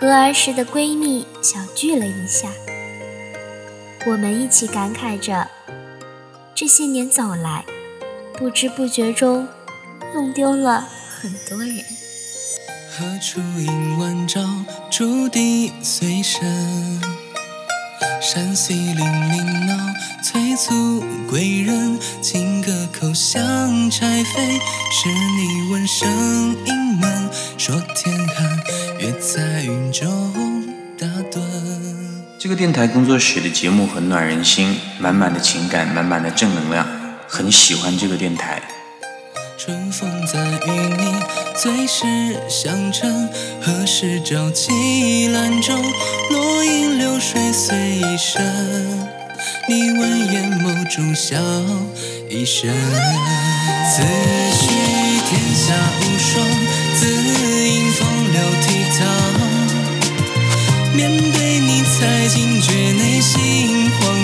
和儿时的闺蜜小聚了一下，我们一起感慨着这些年走来，不知不觉中弄丢了很多人。何处迎晚照，竹笛随身。山溪泠泠闹，催促归人。金戈口香柴扉，是你闻声盈门，说天寒。在中打盹。这个电台工作室的节目很暖人心，满满的情感，满满的正能量，很喜欢这个电台。春风再与你最是相衬，何时朝起兰舟，落英流水随一生。你闻眼眸中笑一声，此诩天下无双。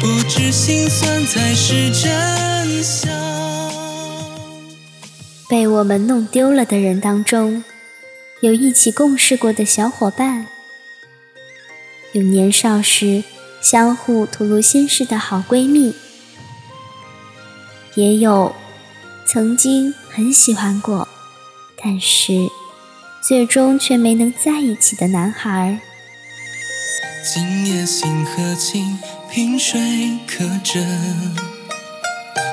不知心酸才是真相。被我们弄丢了的人当中，有一起共事过的小伙伴，有年少时相互吐露心事的好闺蜜，也有曾经很喜欢过，但是最终却没能在一起的男孩。今夜星河清。萍水可斟，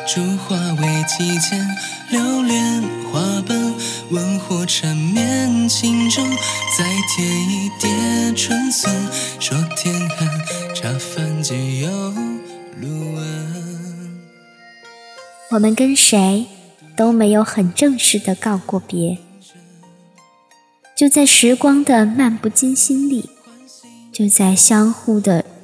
烛花未几间，流连花瓣，问火缠绵情中，再添一叠春色。说天寒，茶饭皆有路闻。我们跟谁都没有很正式的告过别，就在时光的漫不经心里。就在相互的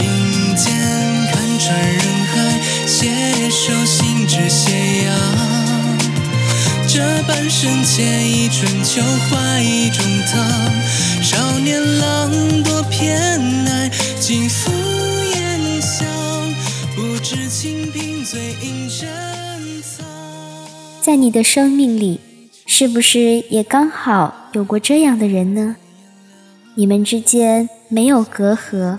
并肩看穿人海，携手心之斜阳。这半生借一春秋，怀一中堂，少年郎多偏爱，尽付烟香，不知清贫最应珍藏。在你的生命里，是不是也刚好有过这样的人呢？你们之间没有隔阂。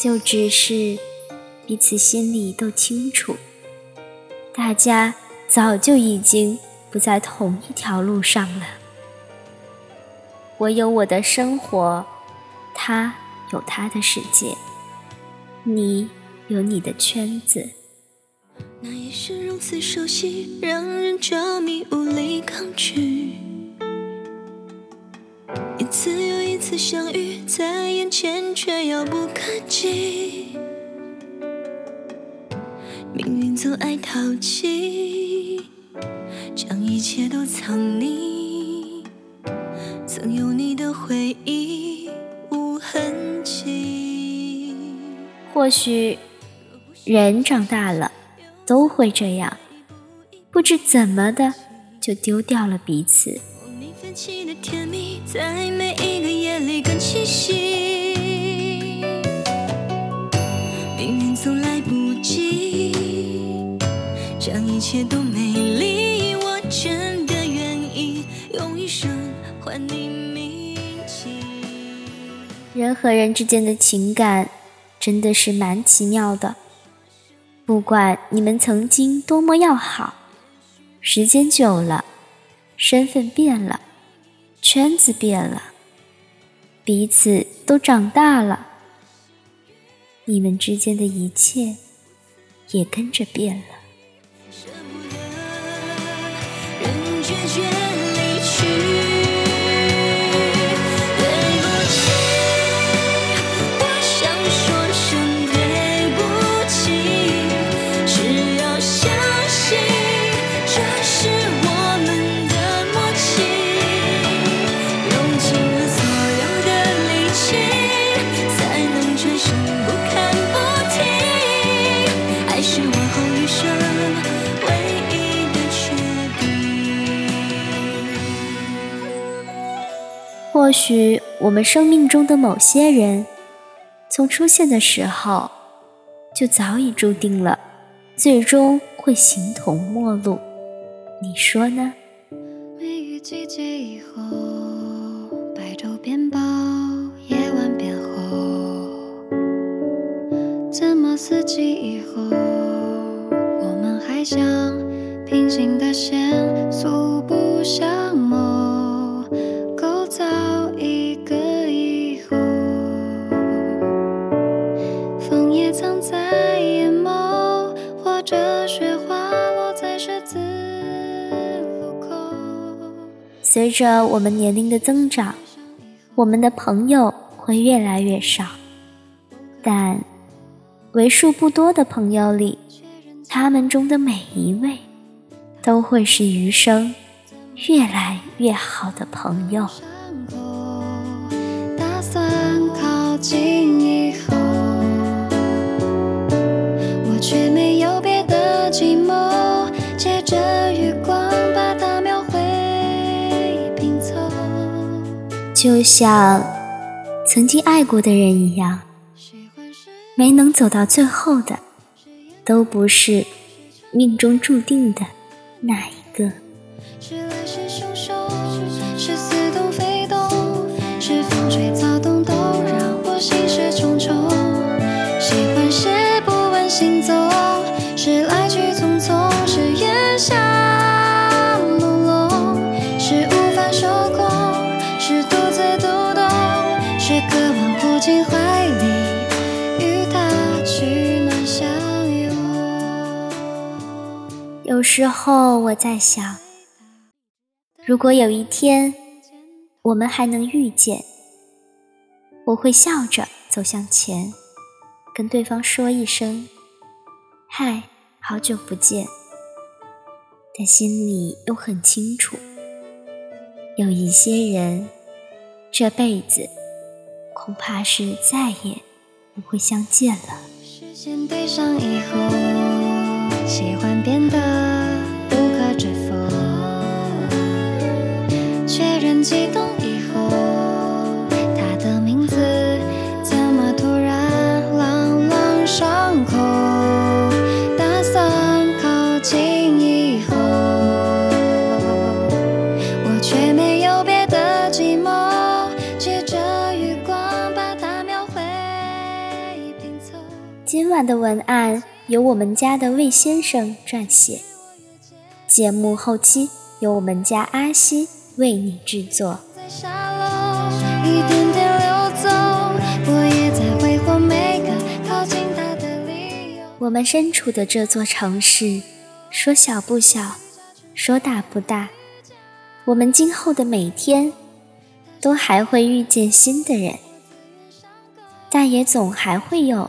就只是彼此心里都清楚，大家早就已经不在同一条路上了。我有我的生活，他有他的世界，你有你的圈子。那如此熟悉，让人着迷，无力抗拒。一次又一次相遇在眼前，却遥不可及。命运总爱淘气，将一切都藏匿。曾有你的回忆无痕迹。或许，人长大了都会这样，不知怎么的就丢掉了彼此。你的甜蜜。在每一个夜里更清晰命运总来不及将一切都美丽我真的愿意用一生换你铭记人和人之间的情感真的是蛮奇妙的不管你们曾经多么要好时间久了身份变了圈子变了，彼此都长大了，你们之间的一切也跟着变了。或许我们生命中的某些人，从出现的时候，就早已注定了，最终会形同陌路。你说呢？梅雨季节以后，白昼变薄，夜晚变厚，怎么四季以后，我们还像平行的线，素不相。随着我们年龄的增长，我们的朋友会越来越少，但为数不多的朋友里，他们中的每一位都会是余生越来越好的朋友。打算靠近就像曾经爱过的人一样，没能走到最后的，都不是命中注定的那一个。有时候我在想，如果有一天我们还能遇见，我会笑着走向前，跟对方说一声“嗨，好久不见”，但心里又很清楚，有一些人这辈子恐怕是再也不会相见了。对上以后，喜欢变得。晚的文案由我们家的魏先生撰写，节目后期由我们家阿西为你制作。我们身处的这座城市，说小不小，说大不大。我们今后的每天，都还会遇见新的人，但也总还会有。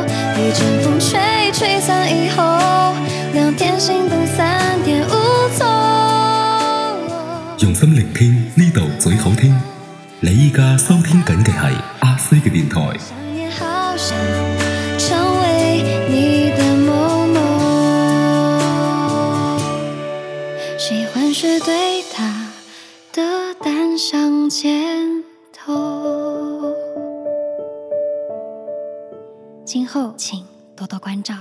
用心聆听，呢度最好听。你依家收听紧嘅系阿西嘅电台。想念，好想成为你的某某。喜欢是对他的单向箭头。今后请多多关照。